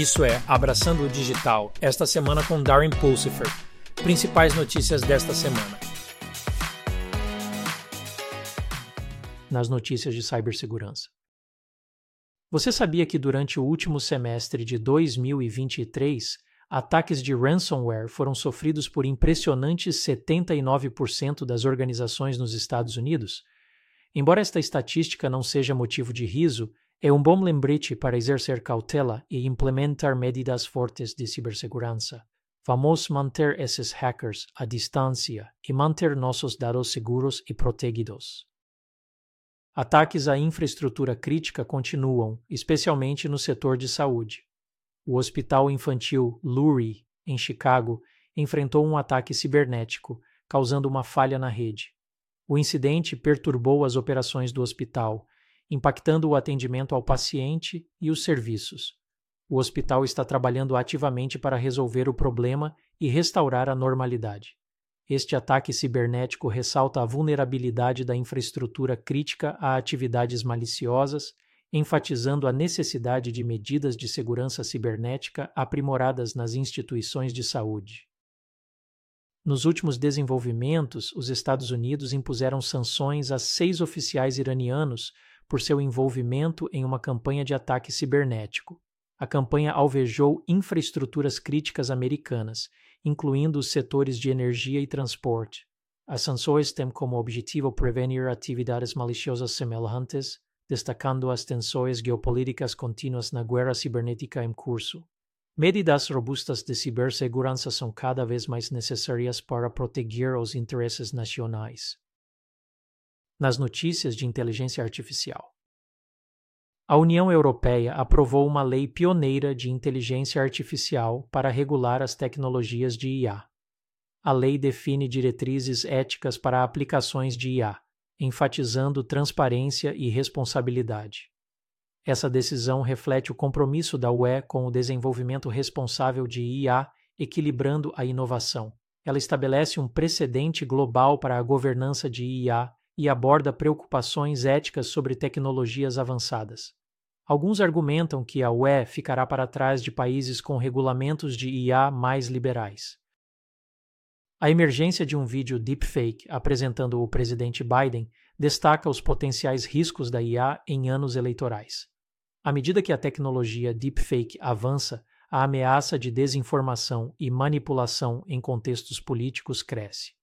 Isso é Abraçando o Digital, esta semana com Darren Pulsifer. Principais notícias desta semana. Nas notícias de cibersegurança. Você sabia que durante o último semestre de 2023, ataques de ransomware foram sofridos por impressionantes 79% das organizações nos Estados Unidos? Embora esta estatística não seja motivo de riso, é um bom lembrete para exercer cautela e implementar medidas fortes de cibersegurança. Vamos manter esses hackers à distância e manter nossos dados seguros e protegidos. Ataques à infraestrutura crítica continuam, especialmente no setor de saúde. O Hospital Infantil Lurie, em Chicago, enfrentou um ataque cibernético, causando uma falha na rede. O incidente perturbou as operações do hospital, impactando o atendimento ao paciente e os serviços. O hospital está trabalhando ativamente para resolver o problema e restaurar a normalidade. Este ataque cibernético ressalta a vulnerabilidade da infraestrutura crítica a atividades maliciosas, enfatizando a necessidade de medidas de segurança cibernética aprimoradas nas instituições de saúde. Nos últimos desenvolvimentos, os Estados Unidos impuseram sanções a seis oficiais iranianos por seu envolvimento em uma campanha de ataque cibernético. A campanha alvejou infraestruturas críticas americanas, incluindo os setores de energia e transporte. As sanções têm como objetivo prevenir atividades maliciosas semelhantes, destacando as tensões geopolíticas contínuas na guerra cibernética em curso. Medidas robustas de cibersegurança são cada vez mais necessárias para proteger os interesses nacionais nas notícias de inteligência artificial. A União Europeia aprovou uma lei pioneira de inteligência artificial para regular as tecnologias de IA. A lei define diretrizes éticas para aplicações de IA, enfatizando transparência e responsabilidade. Essa decisão reflete o compromisso da UE com o desenvolvimento responsável de IA, equilibrando a inovação. Ela estabelece um precedente global para a governança de IA e aborda preocupações éticas sobre tecnologias avançadas. Alguns argumentam que a UE ficará para trás de países com regulamentos de IA mais liberais. A emergência de um vídeo deepfake apresentando o presidente Biden destaca os potenciais riscos da IA em anos eleitorais. À medida que a tecnologia deepfake avança, a ameaça de desinformação e manipulação em contextos políticos cresce.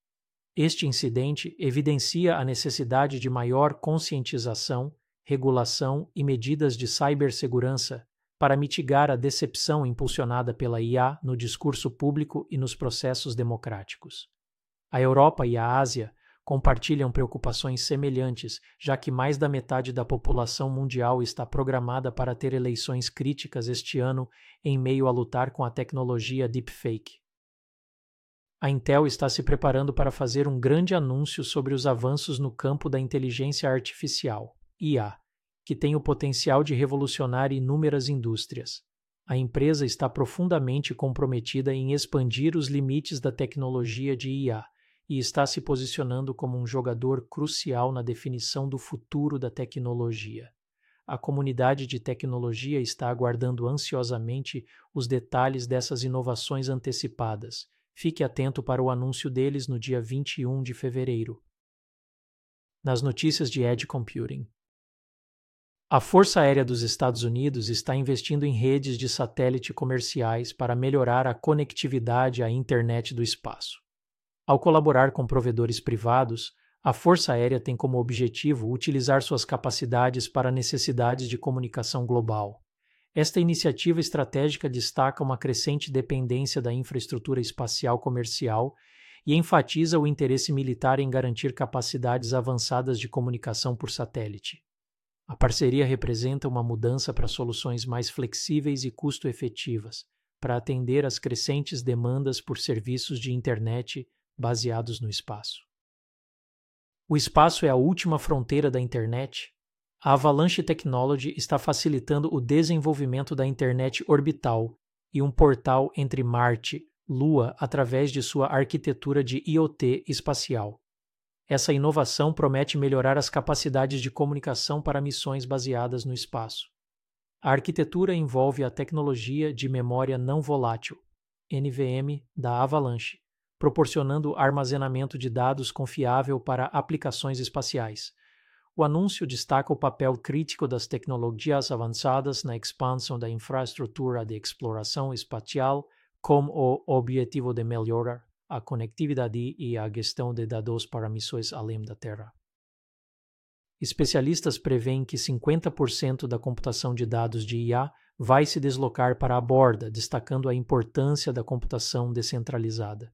Este incidente evidencia a necessidade de maior conscientização, regulação e medidas de cibersegurança para mitigar a decepção impulsionada pela IA no discurso público e nos processos democráticos. A Europa e a Ásia compartilham preocupações semelhantes, já que mais da metade da população mundial está programada para ter eleições críticas este ano em meio a lutar com a tecnologia deepfake. A Intel está se preparando para fazer um grande anúncio sobre os avanços no campo da inteligência artificial, IA, que tem o potencial de revolucionar inúmeras indústrias. A empresa está profundamente comprometida em expandir os limites da tecnologia de IA e está se posicionando como um jogador crucial na definição do futuro da tecnologia. A comunidade de tecnologia está aguardando ansiosamente os detalhes dessas inovações antecipadas Fique atento para o anúncio deles no dia 21 de fevereiro. Nas notícias de Edge Computing. A Força Aérea dos Estados Unidos está investindo em redes de satélite comerciais para melhorar a conectividade à internet do espaço. Ao colaborar com provedores privados, a Força Aérea tem como objetivo utilizar suas capacidades para necessidades de comunicação global. Esta iniciativa estratégica destaca uma crescente dependência da infraestrutura espacial comercial e enfatiza o interesse militar em garantir capacidades avançadas de comunicação por satélite. A parceria representa uma mudança para soluções mais flexíveis e custo-efetivas, para atender às crescentes demandas por serviços de internet baseados no espaço. O espaço é a última fronteira da internet a Avalanche Technology está facilitando o desenvolvimento da internet orbital e um portal entre Marte, Lua através de sua arquitetura de IoT espacial. Essa inovação promete melhorar as capacidades de comunicação para missões baseadas no espaço. A arquitetura envolve a tecnologia de memória não volátil, NVM, da Avalanche, proporcionando armazenamento de dados confiável para aplicações espaciais. O anúncio destaca o papel crítico das tecnologias avançadas na expansão da infraestrutura de exploração espacial, com o objetivo de melhorar a conectividade e a gestão de dados para missões além da Terra. Especialistas preveem que 50% da computação de dados de IA vai se deslocar para a borda, destacando a importância da computação descentralizada.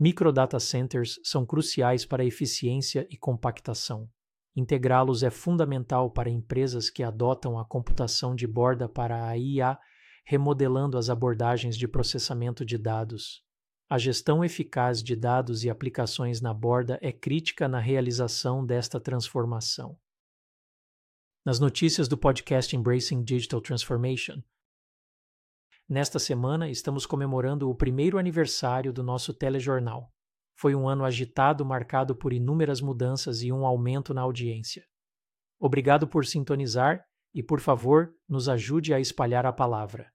Microdata centers são cruciais para a eficiência e compactação. Integrá-los é fundamental para empresas que adotam a computação de borda para a IA, remodelando as abordagens de processamento de dados. A gestão eficaz de dados e aplicações na borda é crítica na realização desta transformação. Nas notícias do podcast Embracing Digital Transformation, nesta semana estamos comemorando o primeiro aniversário do nosso telejornal. Foi um ano agitado, marcado por inúmeras mudanças e um aumento na audiência. Obrigado por sintonizar e, por favor, nos ajude a espalhar a palavra.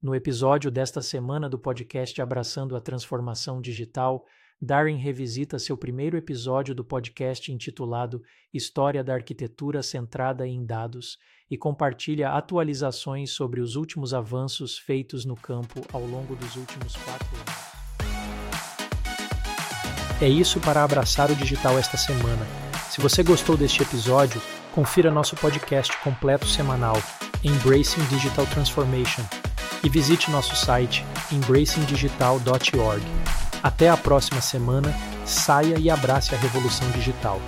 No episódio desta semana do podcast Abraçando a Transformação Digital, Darren revisita seu primeiro episódio do podcast intitulado História da Arquitetura Centrada em Dados e compartilha atualizações sobre os últimos avanços feitos no campo ao longo dos últimos quatro anos. É isso para abraçar o digital esta semana. Se você gostou deste episódio, confira nosso podcast completo semanal, Embracing Digital Transformation e visite nosso site embracingdigital.org. Até a próxima semana, saia e abrace a revolução digital.